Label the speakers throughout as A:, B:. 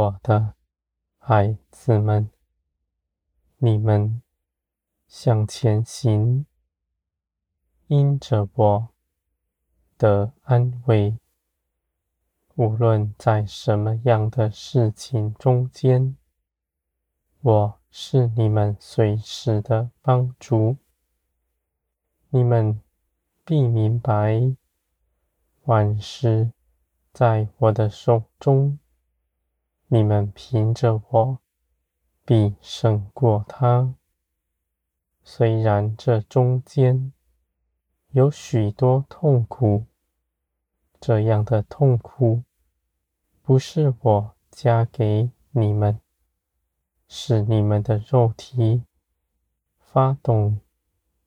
A: 我的孩子们，你们向前行，因着我的安慰。无论在什么样的事情中间，我是你们随时的帮助。你们必明白，万事在我的手中。你们凭着我，必胜过他。虽然这中间有许多痛苦，这样的痛苦不是我加给你们，是你们的肉体发动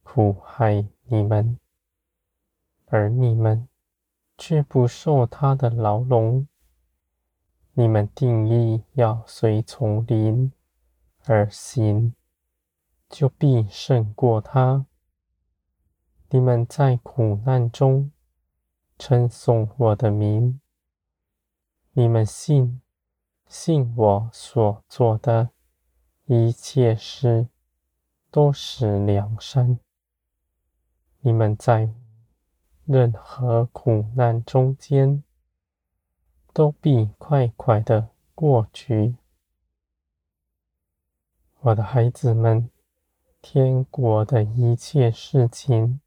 A: 苦害你们，而你们却不受他的牢笼。你们定义要随从灵而行，就必胜过他。你们在苦难中称颂我的名，你们信，信我所做的一切事都是良善。你们在任何苦难中间，都必快快的过去，我的孩子们，天国的一切事情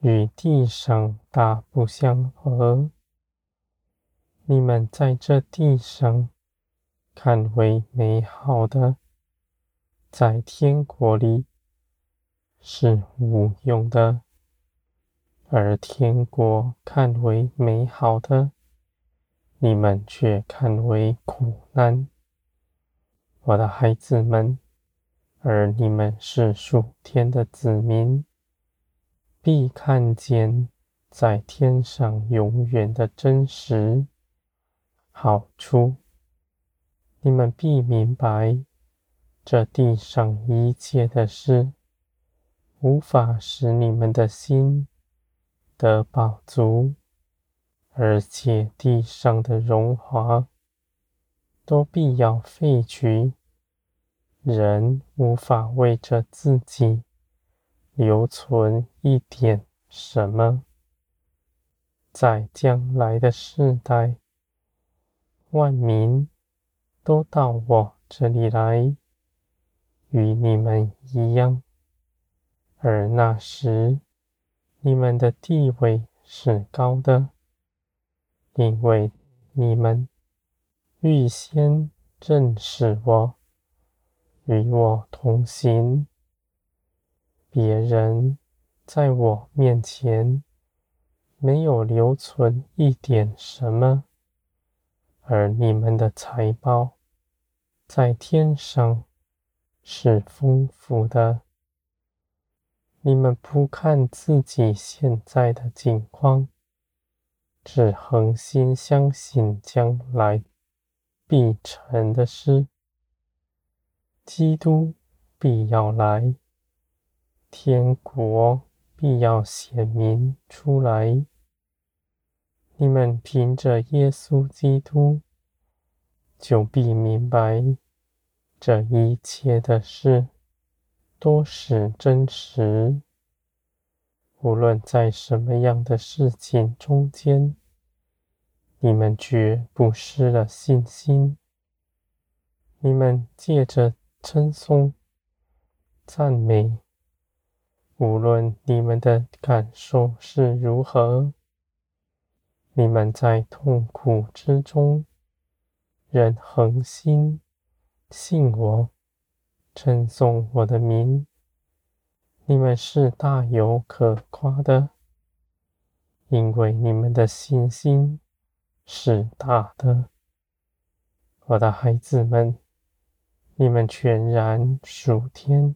A: 与地上大不相合。你们在这地上看为美好的，在天国里是无用的；而天国看为美好的，你们却看为苦难，我的孩子们，而你们是属天的子民，必看见在天上永远的真实好处。你们必明白，这地上一切的事，无法使你们的心得饱足。而且地上的荣华都必要废去，人无法为着自己留存一点什么。在将来的世代，万民都到我这里来，与你们一样，而那时你们的地位是高的。因为你们预先认识我，与我同行，别人在我面前没有留存一点什么，而你们的财宝在天上是丰富的。你们不看自己现在的境况。只恒心相信将来必成的事，基督必要来，天国必要显明出来。你们凭着耶稣基督，就必明白这一切的事都是真实。无论在什么样的事情中间，你们绝不失了信心。你们借着称颂、赞美，无论你们的感受是如何，你们在痛苦之中仍恒心信我，称颂我的名。你们是大有可夸的，因为你们的信心是大的。我的孩子们，你们全然属天，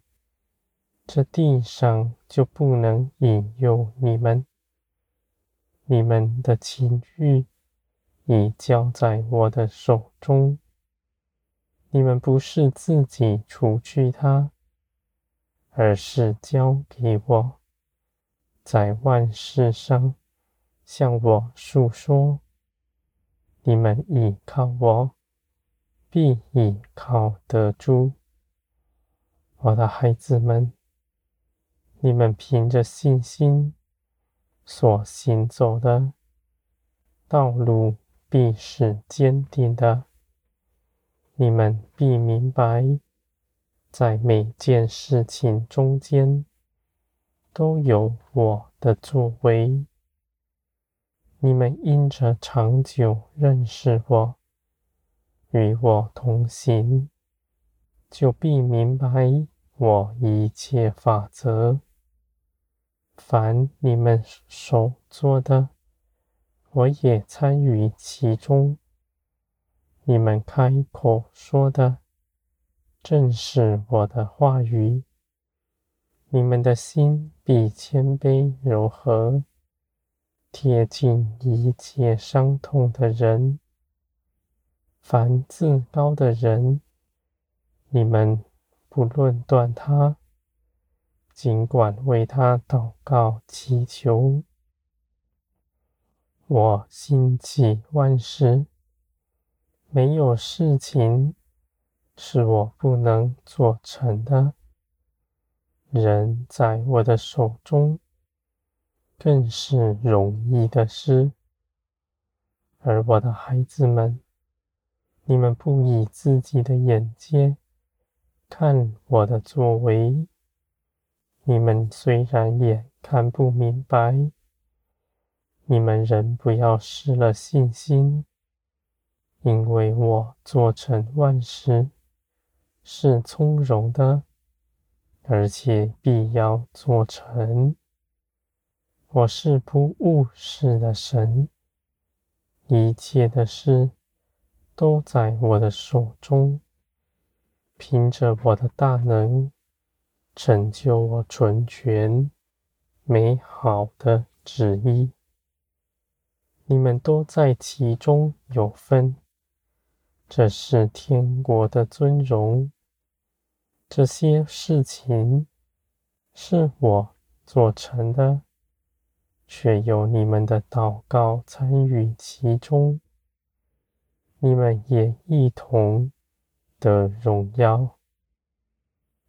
A: 这地上就不能引诱你们。你们的情欲已交在我的手中，你们不是自己除去它。而是交给我，在万事上向我诉说。你们倚靠我，必倚靠得住。我的孩子们，你们凭着信心所行走的道路，必是坚定的。你们必明白，在每件事情中间，都有我的作为。你们因着长久认识我，与我同行，就必明白我一切法则。凡你们所做的，我也参与其中。你们开口说的，正是我的话语。你们的心必谦卑柔和，贴近一切伤痛的人。凡自高的人，你们不论断他，尽管为他祷告祈求。我心起万事，没有事情是我不能做成的。人在我的手中，更是容易的事。而我的孩子们，你们不以自己的眼界看我的作为，你们虽然也看不明白，你们仍不要失了信心，因为我做成万事是从容的。而且必要做成。我是不误事的神，一切的事都在我的手中，凭着我的大能，成就我纯全美好的旨意。你们都在其中有分，这是天国的尊荣。这些事情是我做成的，却有你们的祷告参与其中，你们也一同的荣耀。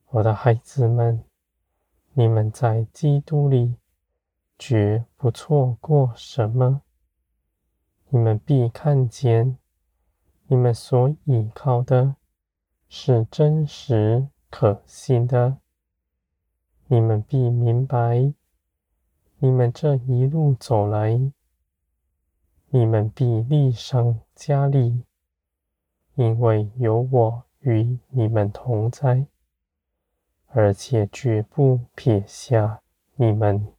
A: 我的孩子们，你们在基督里绝不错过什么，你们必看见，你们所倚靠的是真实。可信的，你们必明白，你们这一路走来，你们必力上加力，因为有我与你们同在，而且绝不撇下你们。